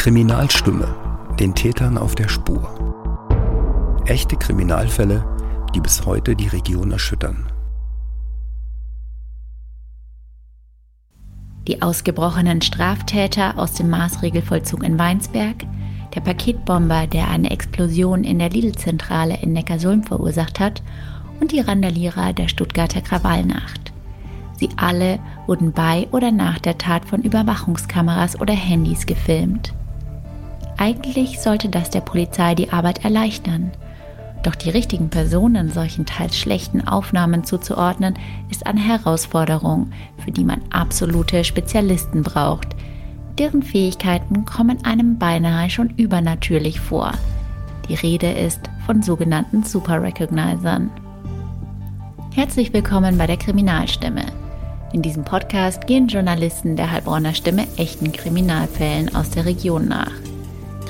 Kriminalstimme, den Tätern auf der Spur. Echte Kriminalfälle, die bis heute die Region erschüttern. Die ausgebrochenen Straftäter aus dem Maßregelvollzug in Weinsberg, der Paketbomber, der eine Explosion in der Lidl-Zentrale in Neckarsulm verursacht hat und die Randalierer der Stuttgarter Krawallnacht. Sie alle wurden bei oder nach der Tat von Überwachungskameras oder Handys gefilmt. Eigentlich sollte das der Polizei die Arbeit erleichtern. Doch die richtigen Personen solchen teils schlechten Aufnahmen zuzuordnen, ist eine Herausforderung, für die man absolute Spezialisten braucht. Deren Fähigkeiten kommen einem beinahe schon übernatürlich vor. Die Rede ist von sogenannten Super Recognizern. Herzlich willkommen bei der Kriminalstimme. In diesem Podcast gehen Journalisten der Heilbronner Stimme echten Kriminalfällen aus der Region nach.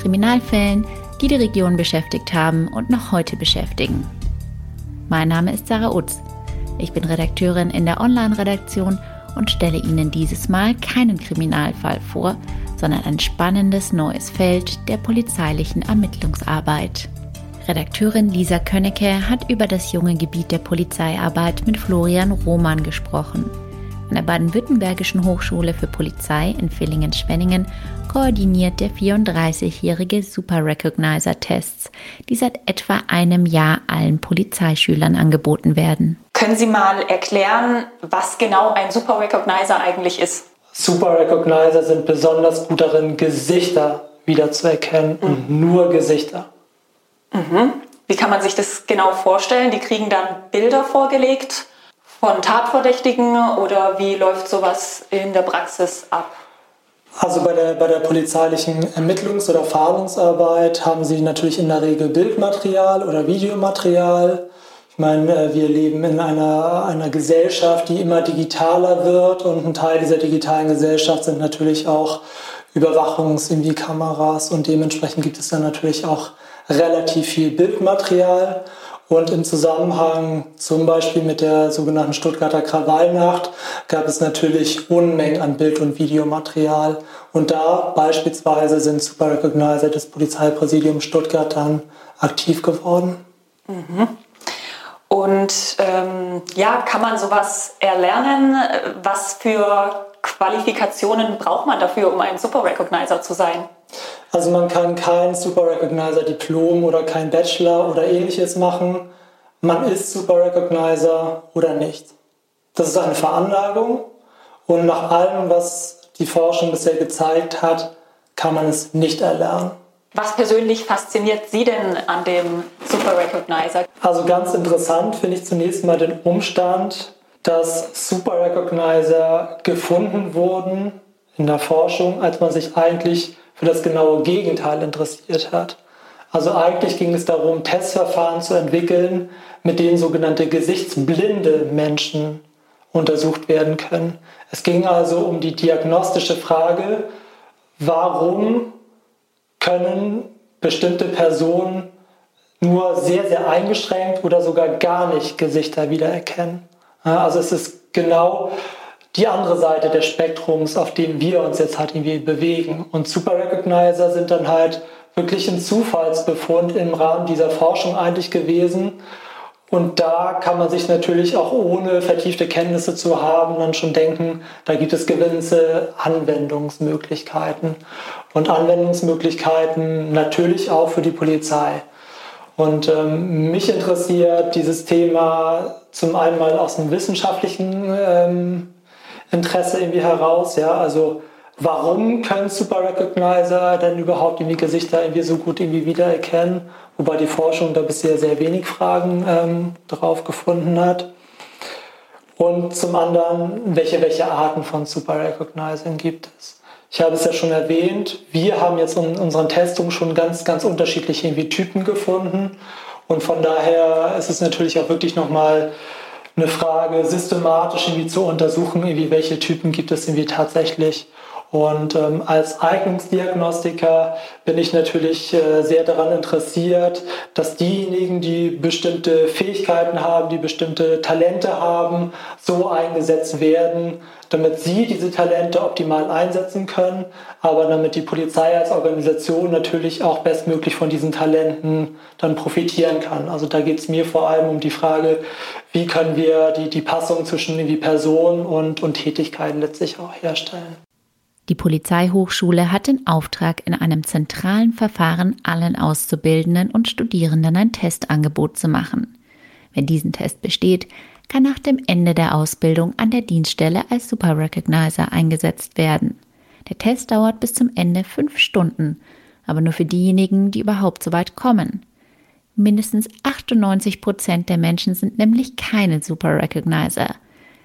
Kriminalfällen, die die Region beschäftigt haben und noch heute beschäftigen. Mein Name ist Sarah Utz. Ich bin Redakteurin in der Online-Redaktion und stelle Ihnen dieses Mal keinen Kriminalfall vor, sondern ein spannendes neues Feld der polizeilichen Ermittlungsarbeit. Redakteurin Lisa Könnecke hat über das junge Gebiet der Polizeiarbeit mit Florian Roman gesprochen. An der Baden-Württembergischen Hochschule für Polizei in Villingen-Schwenningen koordiniert der 34-jährige Super Recognizer Tests, die seit etwa einem Jahr allen Polizeischülern angeboten werden. Können Sie mal erklären, was genau ein Super Recognizer eigentlich ist? Super Recognizer sind besonders gut darin, Gesichter wiederzuerkennen mhm. und nur Gesichter. Mhm. Wie kann man sich das genau vorstellen? Die kriegen dann Bilder vorgelegt von Tatverdächtigen oder wie läuft sowas in der Praxis ab? Also bei der, bei der polizeilichen Ermittlungs- oder Fahndungsarbeit haben Sie natürlich in der Regel Bildmaterial oder Videomaterial. Ich meine, äh, wir leben in einer, einer Gesellschaft, die immer digitaler wird und ein Teil dieser digitalen Gesellschaft sind natürlich auch Überwachungs-Kameras und dementsprechend gibt es dann natürlich auch relativ viel Bildmaterial. Und im Zusammenhang zum Beispiel mit der sogenannten Stuttgarter Krawallnacht gab es natürlich Unmengen an Bild- und Videomaterial. Und da beispielsweise sind Super Recognizer des Polizeipräsidiums Stuttgart dann aktiv geworden. Mhm. Und ähm, ja, kann man sowas erlernen? Was für Qualifikationen braucht man dafür, um ein Super Recognizer zu sein? Also man kann kein Super Recognizer Diplom oder kein Bachelor oder ähnliches machen. Man ist Super Recognizer oder nicht. Das ist eine Veranlagung und nach allem, was die Forschung bisher gezeigt hat, kann man es nicht erlernen. Was persönlich fasziniert Sie denn an dem Super Recognizer? Also ganz interessant finde ich zunächst mal den Umstand, dass Super Recognizer gefunden wurden in der Forschung, als man sich eigentlich für das genaue Gegenteil interessiert hat. Also eigentlich ging es darum, Testverfahren zu entwickeln, mit denen sogenannte gesichtsblinde Menschen untersucht werden können. Es ging also um die diagnostische Frage, warum können bestimmte Personen nur sehr, sehr eingeschränkt oder sogar gar nicht Gesichter wiedererkennen. Also es ist genau die andere Seite des Spektrums, auf dem wir uns jetzt halt irgendwie bewegen. Und Super Recognizer sind dann halt wirklich ein Zufallsbefund im Rahmen dieser Forschung eigentlich gewesen. Und da kann man sich natürlich auch ohne vertiefte Kenntnisse zu haben dann schon denken, da gibt es gewisse Anwendungsmöglichkeiten. Und Anwendungsmöglichkeiten natürlich auch für die Polizei. Und ähm, mich interessiert dieses Thema zum einen mal aus dem wissenschaftlichen ähm, Interesse irgendwie heraus. Ja? Also warum können Super Recognizer denn überhaupt irgendwie Gesichter irgendwie so gut irgendwie wiedererkennen? Wobei die Forschung da bisher sehr wenig Fragen ähm, drauf gefunden hat. Und zum anderen, welche, welche Arten von Super Recognizing gibt es? Ich habe es ja schon erwähnt, wir haben jetzt in unseren Testungen schon ganz, ganz unterschiedliche irgendwie Typen gefunden. Und von daher ist es natürlich auch wirklich nochmal eine Frage, systematisch irgendwie zu untersuchen, irgendwie welche Typen gibt es irgendwie tatsächlich. Und ähm, als Eignungsdiagnostiker bin ich natürlich äh, sehr daran interessiert, dass diejenigen, die bestimmte Fähigkeiten haben, die bestimmte Talente haben, so eingesetzt werden, damit sie diese Talente optimal einsetzen können, aber damit die Polizei als Organisation natürlich auch bestmöglich von diesen Talenten dann profitieren kann. Also da geht es mir vor allem um die Frage, wie können wir die, die Passung zwischen irgendwie Person und, und Tätigkeit letztlich auch herstellen. Die Polizeihochschule hat den Auftrag, in einem zentralen Verfahren allen Auszubildenden und Studierenden ein Testangebot zu machen. Wer diesen Test besteht, kann nach dem Ende der Ausbildung an der Dienststelle als Super Recognizer eingesetzt werden. Der Test dauert bis zum Ende fünf Stunden, aber nur für diejenigen, die überhaupt so weit kommen. Mindestens 98 Prozent der Menschen sind nämlich keine Super Recognizer.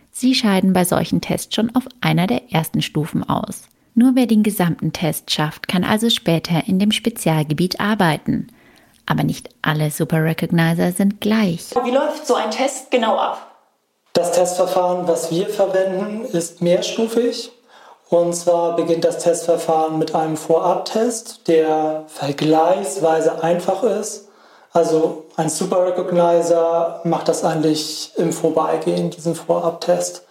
Sie scheiden bei solchen Tests schon auf einer der ersten Stufen aus. Nur wer den gesamten Test schafft, kann also später in dem Spezialgebiet arbeiten. Aber nicht alle Super Recognizer sind gleich. Wie läuft so ein Test genau ab? Das Testverfahren, was wir verwenden, ist mehrstufig. Und zwar beginnt das Testverfahren mit einem Vorabtest, der vergleichsweise einfach ist. Also ein Super Recognizer macht das eigentlich im Vorbeigehen, diesen Vorabtest.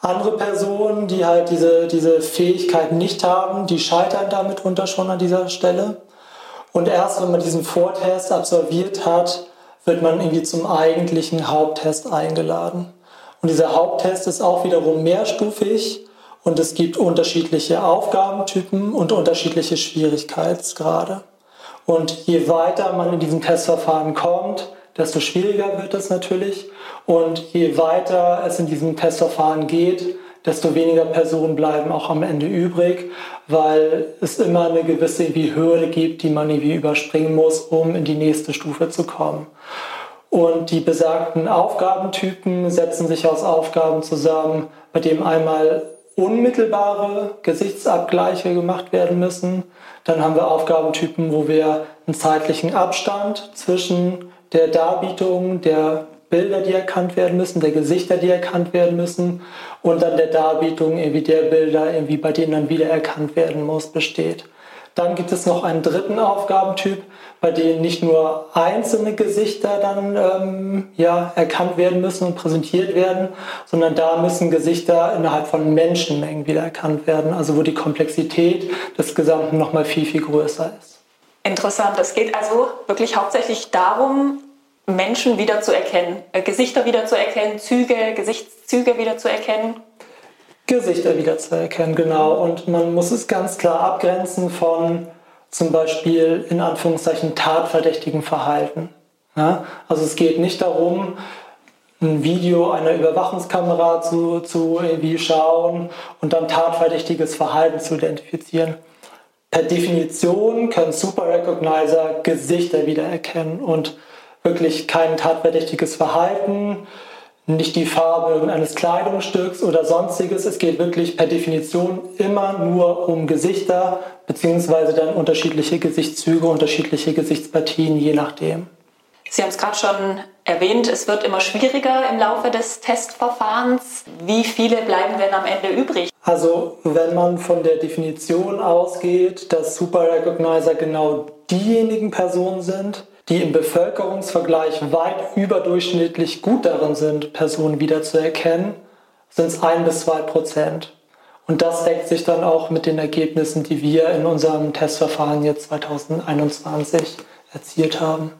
Andere Personen, die halt diese, diese Fähigkeit nicht haben, die scheitern damit unter schon an dieser Stelle. Und erst wenn man diesen Vortest absolviert hat, wird man irgendwie zum eigentlichen Haupttest eingeladen. Und dieser Haupttest ist auch wiederum mehrstufig und es gibt unterschiedliche Aufgabentypen und unterschiedliche Schwierigkeitsgrade. Und je weiter man in diesem Testverfahren kommt, desto schwieriger wird es natürlich. Und je weiter es in diesem Testverfahren geht, desto weniger Personen bleiben auch am Ende übrig, weil es immer eine gewisse Hürde gibt, die man irgendwie überspringen muss, um in die nächste Stufe zu kommen. Und die besagten Aufgabentypen setzen sich aus Aufgaben zusammen, bei denen einmal unmittelbare Gesichtsabgleiche gemacht werden müssen. Dann haben wir Aufgabentypen, wo wir einen zeitlichen Abstand zwischen der Darbietung der Bilder, die erkannt werden müssen, der Gesichter, die erkannt werden müssen und dann der Darbietung irgendwie der Bilder, irgendwie bei denen dann wieder erkannt werden muss, besteht. Dann gibt es noch einen dritten Aufgabentyp, bei dem nicht nur einzelne Gesichter dann ähm, ja, erkannt werden müssen und präsentiert werden, sondern da müssen Gesichter innerhalb von Menschenmengen wieder erkannt werden, also wo die Komplexität des Gesamten nochmal viel, viel größer ist. Interessant. Es geht also wirklich hauptsächlich darum, Menschen wiederzuerkennen, äh, Gesichter wiederzuerkennen, Züge, Gesichtszüge wiederzuerkennen. Gesichter wiederzuerkennen, genau. Und man muss es ganz klar abgrenzen von zum Beispiel in Anführungszeichen tatverdächtigen Verhalten. Ja? Also es geht nicht darum, ein Video einer Überwachungskamera zu, zu irgendwie schauen und dann tatverdächtiges Verhalten zu identifizieren. Per Definition können Super Recognizer Gesichter wiedererkennen und wirklich kein tatverdächtiges Verhalten, nicht die Farbe irgendeines Kleidungsstücks oder sonstiges. Es geht wirklich per Definition immer nur um Gesichter beziehungsweise dann unterschiedliche Gesichtszüge, unterschiedliche Gesichtspartien, je nachdem. Sie haben es gerade schon erwähnt, es wird immer schwieriger im Laufe des Testverfahrens. Wie viele bleiben denn am Ende übrig? Also wenn man von der Definition ausgeht, dass Super Recognizer genau diejenigen Personen sind, die im Bevölkerungsvergleich weit überdurchschnittlich gut darin sind, Personen wiederzuerkennen, sind es ein bis zwei Prozent. Und das deckt sich dann auch mit den Ergebnissen, die wir in unserem Testverfahren jetzt 2021 erzielt haben.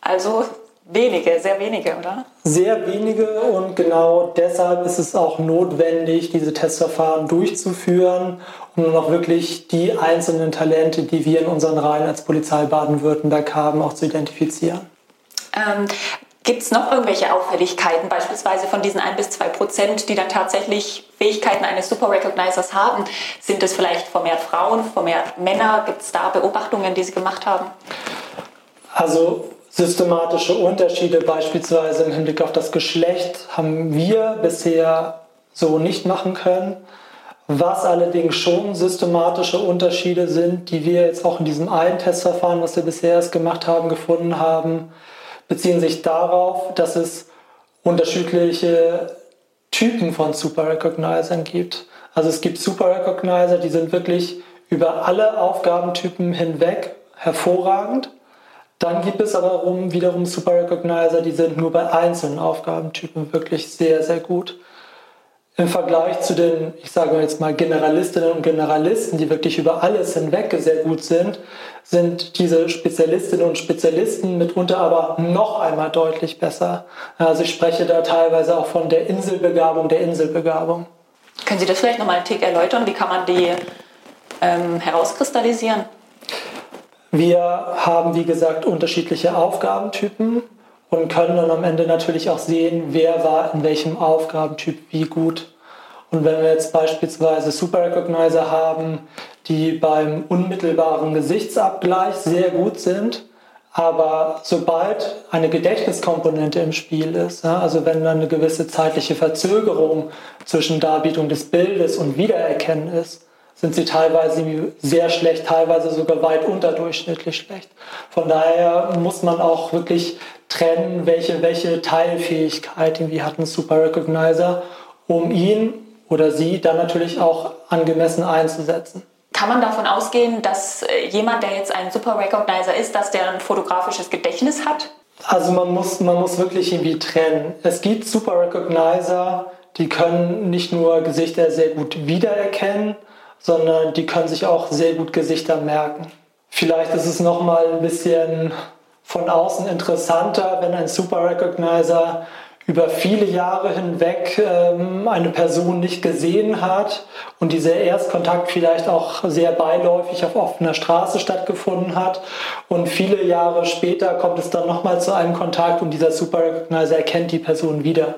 Also Wenige, sehr wenige, oder? Sehr wenige und genau deshalb ist es auch notwendig, diese Testverfahren durchzuführen, um noch wirklich die einzelnen Talente, die wir in unseren Reihen als Polizei Baden-Württemberg haben, auch zu identifizieren. Ähm, Gibt es noch irgendwelche Auffälligkeiten, beispielsweise von diesen 1 bis 2 Prozent, die dann tatsächlich Fähigkeiten eines Super Recognizers haben? Sind es vielleicht vermehrt Frauen, vermehrt Männer? Gibt es da Beobachtungen, die Sie gemacht haben? Also systematische Unterschiede beispielsweise im Hinblick auf das Geschlecht haben wir bisher so nicht machen können. Was allerdings schon systematische Unterschiede sind, die wir jetzt auch in diesem einen Testverfahren, was wir bisher erst gemacht haben, gefunden haben, beziehen sich darauf, dass es unterschiedliche Typen von Super Recognizern gibt. Also es gibt Super Recognizer, die sind wirklich über alle Aufgabentypen hinweg hervorragend. Dann gibt es aber wiederum Super Recognizer, die sind nur bei einzelnen Aufgabentypen wirklich sehr, sehr gut. Im Vergleich zu den, ich sage jetzt mal, Generalistinnen und Generalisten, die wirklich über alles hinweg sehr gut sind, sind diese Spezialistinnen und Spezialisten mitunter aber noch einmal deutlich besser. Also ich spreche da teilweise auch von der Inselbegabung der Inselbegabung. Können Sie das vielleicht nochmal einen Tick erläutern? Wie kann man die ähm, herauskristallisieren? Wir haben, wie gesagt, unterschiedliche Aufgabentypen und können dann am Ende natürlich auch sehen, wer war in welchem Aufgabentyp wie gut. Und wenn wir jetzt beispielsweise Super Recognizer haben, die beim unmittelbaren Gesichtsabgleich sehr gut sind, aber sobald eine Gedächtniskomponente im Spiel ist, also wenn dann eine gewisse zeitliche Verzögerung zwischen Darbietung des Bildes und Wiedererkennen ist, sind sie teilweise sehr schlecht, teilweise sogar weit unterdurchschnittlich schlecht. Von daher muss man auch wirklich trennen, welche, welche Teilfähigkeit irgendwie hat ein Super Recognizer, um ihn oder sie dann natürlich auch angemessen einzusetzen. Kann man davon ausgehen, dass äh, jemand, der jetzt ein Super Recognizer ist, dass der ein fotografisches Gedächtnis hat? Also man muss, man muss wirklich irgendwie trennen. Es gibt Super Recognizer, die können nicht nur Gesichter sehr gut wiedererkennen, sondern die können sich auch sehr gut Gesichter merken. Vielleicht ist es nochmal ein bisschen von außen interessanter, wenn ein Super Recognizer über viele Jahre hinweg ähm, eine Person nicht gesehen hat und dieser Erstkontakt vielleicht auch sehr beiläufig auf offener Straße stattgefunden hat und viele Jahre später kommt es dann nochmal zu einem Kontakt und dieser Super Recognizer erkennt die Person wieder.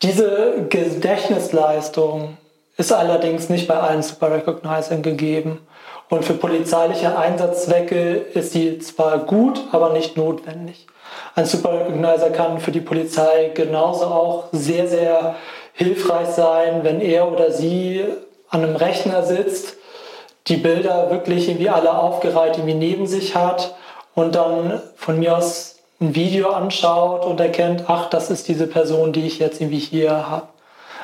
Diese Gedächtnisleistung ist allerdings nicht bei allen Super Recognizern gegeben. Und für polizeiliche Einsatzzwecke ist sie zwar gut, aber nicht notwendig. Ein Super Recognizer kann für die Polizei genauso auch sehr, sehr hilfreich sein, wenn er oder sie an einem Rechner sitzt, die Bilder wirklich irgendwie alle aufgereiht irgendwie neben sich hat und dann von mir aus ein Video anschaut und erkennt, ach, das ist diese Person, die ich jetzt irgendwie hier habe.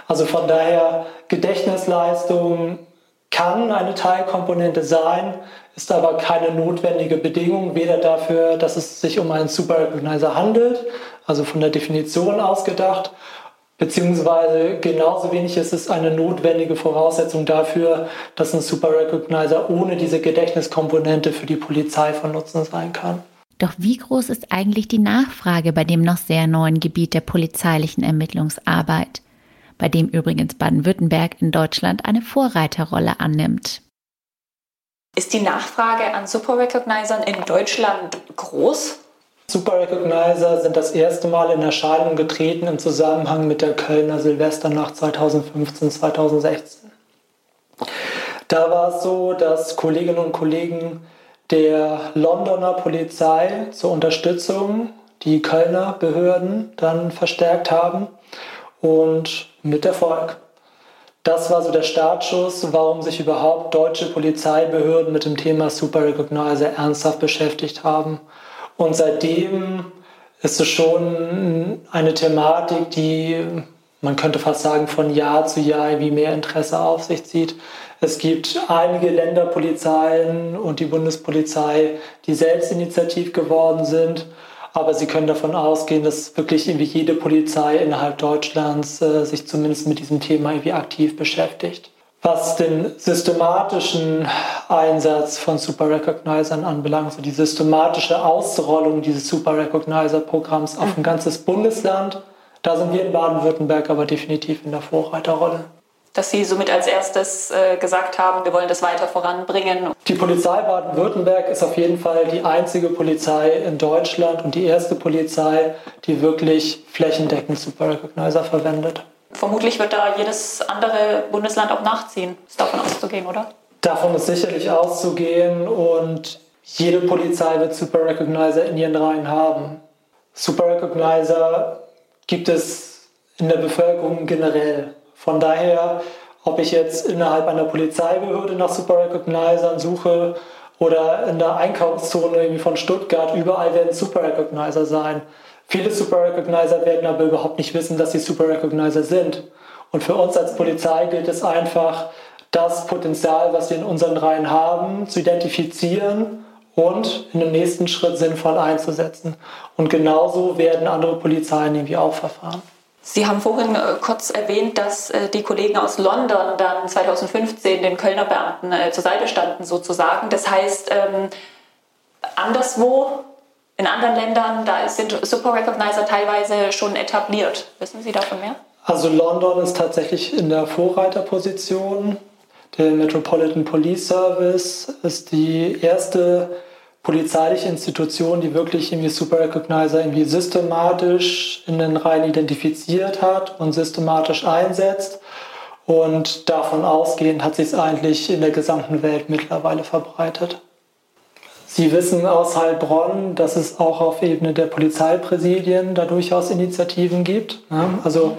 Also von daher, Gedächtnisleistung kann eine Teilkomponente sein, ist aber keine notwendige Bedingung, weder dafür, dass es sich um einen Super Recognizer handelt, also von der Definition ausgedacht, beziehungsweise genauso wenig ist es eine notwendige Voraussetzung dafür, dass ein Super Recognizer ohne diese Gedächtniskomponente für die Polizei von Nutzen sein kann. Doch wie groß ist eigentlich die Nachfrage bei dem noch sehr neuen Gebiet der polizeilichen Ermittlungsarbeit? Bei dem übrigens Baden-Württemberg in Deutschland eine Vorreiterrolle annimmt. Ist die Nachfrage an Super Recognizern in Deutschland groß? Super Recognizer sind das erste Mal in Erscheinung getreten im Zusammenhang mit der Kölner Silvesternacht 2015-2016. Da war es so, dass Kolleginnen und Kollegen der Londoner Polizei zur Unterstützung die Kölner Behörden dann verstärkt haben und mit Erfolg. Das war so der Startschuss, warum sich überhaupt deutsche Polizeibehörden mit dem Thema Super Recognizer ernsthaft beschäftigt haben. Und seitdem ist es schon eine Thematik, die man könnte fast sagen von Jahr zu Jahr wie mehr Interesse auf sich zieht. Es gibt einige Länderpolizeien und die Bundespolizei, die selbst initiativ geworden sind aber Sie können davon ausgehen, dass wirklich irgendwie jede Polizei innerhalb Deutschlands äh, sich zumindest mit diesem Thema irgendwie aktiv beschäftigt. Was den systematischen Einsatz von Super Recognizern anbelangt, so die systematische Ausrollung dieses Super Recognizer-Programms auf ein ganzes Bundesland, da sind wir in Baden-Württemberg aber definitiv in der Vorreiterrolle dass Sie somit als erstes äh, gesagt haben, wir wollen das weiter voranbringen? Die Polizei Baden-Württemberg ist auf jeden Fall die einzige Polizei in Deutschland und die erste Polizei, die wirklich flächendeckend Super Recognizer verwendet. Vermutlich wird da jedes andere Bundesland auch nachziehen. Ist davon auszugehen, oder? Davon ist sicherlich auszugehen und jede Polizei wird Super Recognizer in ihren Reihen haben. Super Recognizer gibt es in der Bevölkerung generell. Von daher, ob ich jetzt innerhalb einer Polizeibehörde nach Super Recognizern suche oder in der Einkaufszone von Stuttgart, überall werden Super Recognizer sein. Viele Super Recognizer werden aber überhaupt nicht wissen, dass sie Super Recognizer sind. Und für uns als Polizei gilt es einfach, das Potenzial, was wir in unseren Reihen haben, zu identifizieren und in dem nächsten Schritt sinnvoll einzusetzen. Und genauso werden andere Polizeien irgendwie auch verfahren. Sie haben vorhin äh, kurz erwähnt, dass äh, die Kollegen aus London dann 2015 den Kölner Beamten äh, zur Seite standen, sozusagen. Das heißt, ähm, anderswo, in anderen Ländern, da sind Super Recognizer teilweise schon etabliert. Wissen Sie davon mehr? Also London ist tatsächlich in der Vorreiterposition. Der Metropolitan Police Service ist die erste polizeiliche Institution, die wirklich irgendwie Super Recognizer irgendwie systematisch in den Reihen identifiziert hat und systematisch einsetzt. Und davon ausgehend hat sich es eigentlich in der gesamten Welt mittlerweile verbreitet. Sie wissen aus Heilbronn, dass es auch auf Ebene der Polizeipräsidien da durchaus Initiativen gibt. Also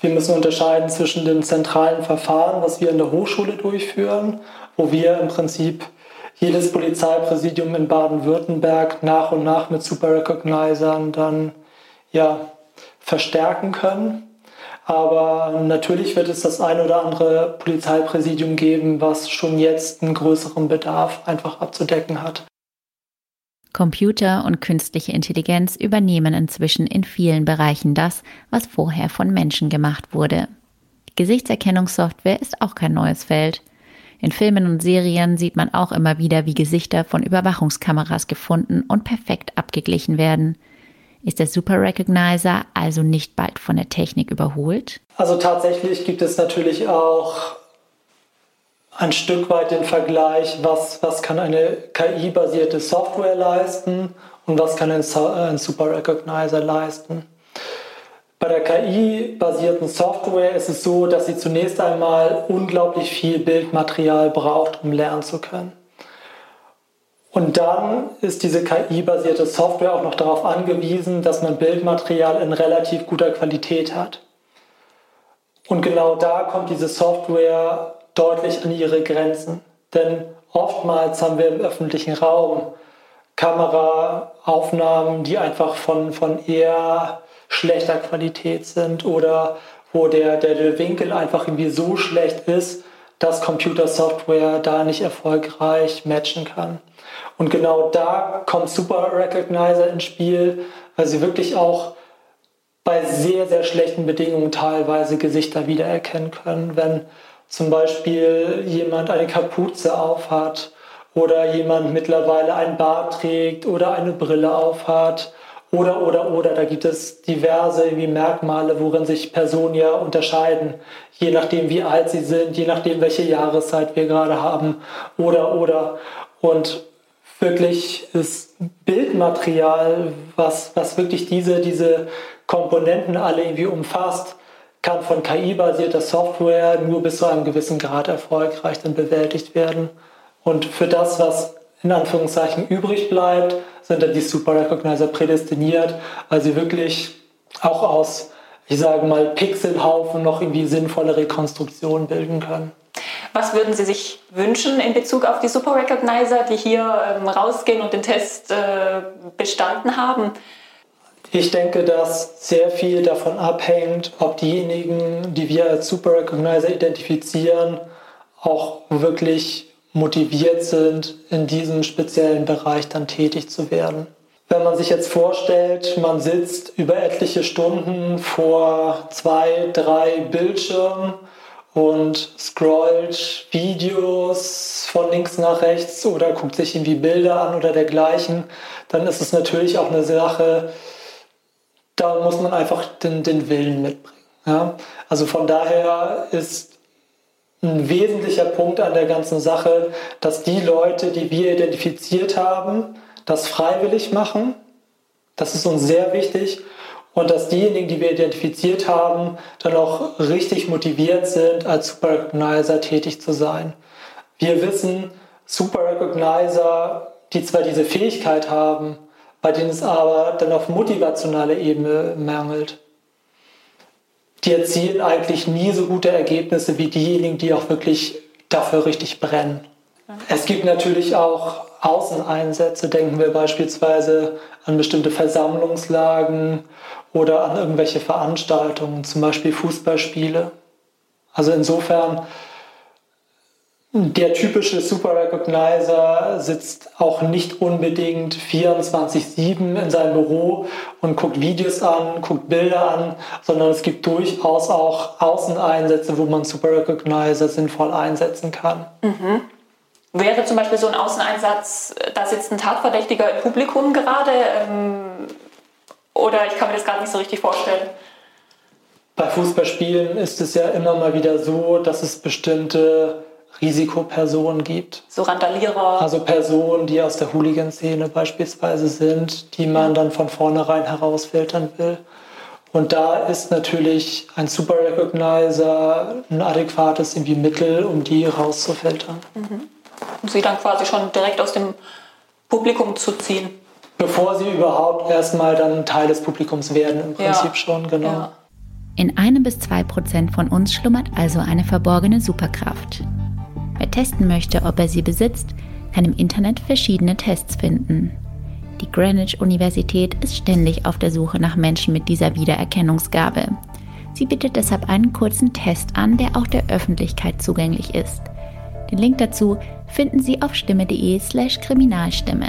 wir müssen unterscheiden zwischen dem zentralen Verfahren, was wir in der Hochschule durchführen, wo wir im Prinzip jedes Polizeipräsidium in Baden-Württemberg nach und nach mit Super Recognizern dann ja, verstärken können. Aber natürlich wird es das ein oder andere Polizeipräsidium geben, was schon jetzt einen größeren Bedarf einfach abzudecken hat. Computer und künstliche Intelligenz übernehmen inzwischen in vielen Bereichen das, was vorher von Menschen gemacht wurde. Gesichtserkennungssoftware ist auch kein neues Feld. In Filmen und Serien sieht man auch immer wieder, wie Gesichter von Überwachungskameras gefunden und perfekt abgeglichen werden. Ist der Super Recognizer also nicht bald von der Technik überholt? Also tatsächlich gibt es natürlich auch ein Stück weit den Vergleich, was, was kann eine KI-basierte Software leisten und was kann ein, ein Super Recognizer leisten. Bei der KI-basierten Software ist es so, dass sie zunächst einmal unglaublich viel Bildmaterial braucht, um lernen zu können. Und dann ist diese KI-basierte Software auch noch darauf angewiesen, dass man Bildmaterial in relativ guter Qualität hat. Und genau da kommt diese Software deutlich an ihre Grenzen. Denn oftmals haben wir im öffentlichen Raum Kameraaufnahmen, die einfach von, von eher schlechter Qualität sind oder wo der, der, der Winkel einfach irgendwie so schlecht ist, dass Computersoftware da nicht erfolgreich matchen kann. Und genau da kommt Super Recognizer ins Spiel, weil sie wirklich auch bei sehr, sehr schlechten Bedingungen teilweise Gesichter wiedererkennen können. Wenn zum Beispiel jemand eine Kapuze aufhat oder jemand mittlerweile ein Bart trägt oder eine Brille aufhat oder, oder, oder, da gibt es diverse Merkmale, worin sich Personen ja unterscheiden, je nachdem, wie alt sie sind, je nachdem, welche Jahreszeit wir gerade haben, oder, oder. Und wirklich ist Bildmaterial, was, was wirklich diese, diese Komponenten alle irgendwie umfasst, kann von KI-basierter Software nur bis zu einem gewissen Grad erfolgreich dann bewältigt werden. Und für das, was in Anführungszeichen übrig bleibt, sind dann die Super Recognizer prädestiniert, weil sie wirklich auch aus, ich sage mal, Pixelhaufen noch irgendwie sinnvolle Rekonstruktionen bilden können. Was würden Sie sich wünschen in Bezug auf die Super Recognizer, die hier ähm, rausgehen und den Test äh, bestanden haben? Ich denke, dass sehr viel davon abhängt, ob diejenigen, die wir als Super Recognizer identifizieren, auch wirklich motiviert sind, in diesem speziellen Bereich dann tätig zu werden. Wenn man sich jetzt vorstellt, man sitzt über etliche Stunden vor zwei, drei Bildschirmen und scrollt Videos von links nach rechts oder guckt sich irgendwie Bilder an oder dergleichen, dann ist es natürlich auch eine Sache, da muss man einfach den, den Willen mitbringen. Ja? Also von daher ist ein wesentlicher Punkt an der ganzen Sache, dass die Leute, die wir identifiziert haben, das freiwillig machen. Das ist uns sehr wichtig. Und dass diejenigen, die wir identifiziert haben, dann auch richtig motiviert sind, als Super Recognizer tätig zu sein. Wir wissen, Super Recognizer, die zwar diese Fähigkeit haben, bei denen es aber dann auf motivationaler Ebene mangelt die erzielen eigentlich nie so gute Ergebnisse wie diejenigen, die auch wirklich dafür richtig brennen. Es gibt natürlich auch Außeneinsätze, denken wir beispielsweise an bestimmte Versammlungslagen oder an irgendwelche Veranstaltungen, zum Beispiel Fußballspiele. Also insofern, der typische Super Recognizer sitzt auch nicht unbedingt 24-7 in seinem Büro und guckt Videos an, guckt Bilder an, sondern es gibt durchaus auch Außeneinsätze, wo man Super Recognizer sinnvoll einsetzen kann. Mhm. Wäre zum Beispiel so ein Außeneinsatz, da sitzt ein Tatverdächtiger im Publikum gerade? Ähm, oder ich kann mir das gar nicht so richtig vorstellen. Bei Fußballspielen ist es ja immer mal wieder so, dass es bestimmte Risikopersonen gibt. So Randalierer. Also Personen, die aus der Hooligan-Szene beispielsweise sind, die man dann von vornherein herausfiltern will. Und da ist natürlich ein Super Recognizer ein adäquates irgendwie Mittel, um die rauszufiltern. Mhm. Um sie dann quasi schon direkt aus dem Publikum zu ziehen. Bevor sie überhaupt erstmal dann Teil des Publikums werden, im Prinzip ja. schon, genau. Ja. In einem bis zwei Prozent von uns schlummert also eine verborgene Superkraft. Wer testen möchte, ob er sie besitzt, kann im Internet verschiedene Tests finden. Die Greenwich-Universität ist ständig auf der Suche nach Menschen mit dieser Wiedererkennungsgabe. Sie bietet deshalb einen kurzen Test an, der auch der Öffentlichkeit zugänglich ist. Den Link dazu finden Sie auf stimme.de/slash Kriminalstimme.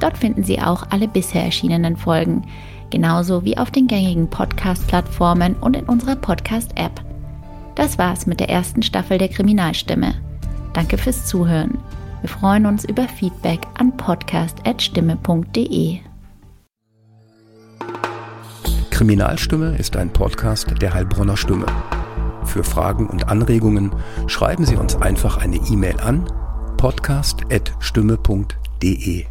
Dort finden Sie auch alle bisher erschienenen Folgen, genauso wie auf den gängigen Podcast-Plattformen und in unserer Podcast-App. Das war's mit der ersten Staffel der Kriminalstimme. Danke fürs Zuhören. Wir freuen uns über Feedback an podcast.stimme.de. Kriminalstimme ist ein Podcast der Heilbronner Stimme. Für Fragen und Anregungen schreiben Sie uns einfach eine E-Mail an podcast.stimme.de.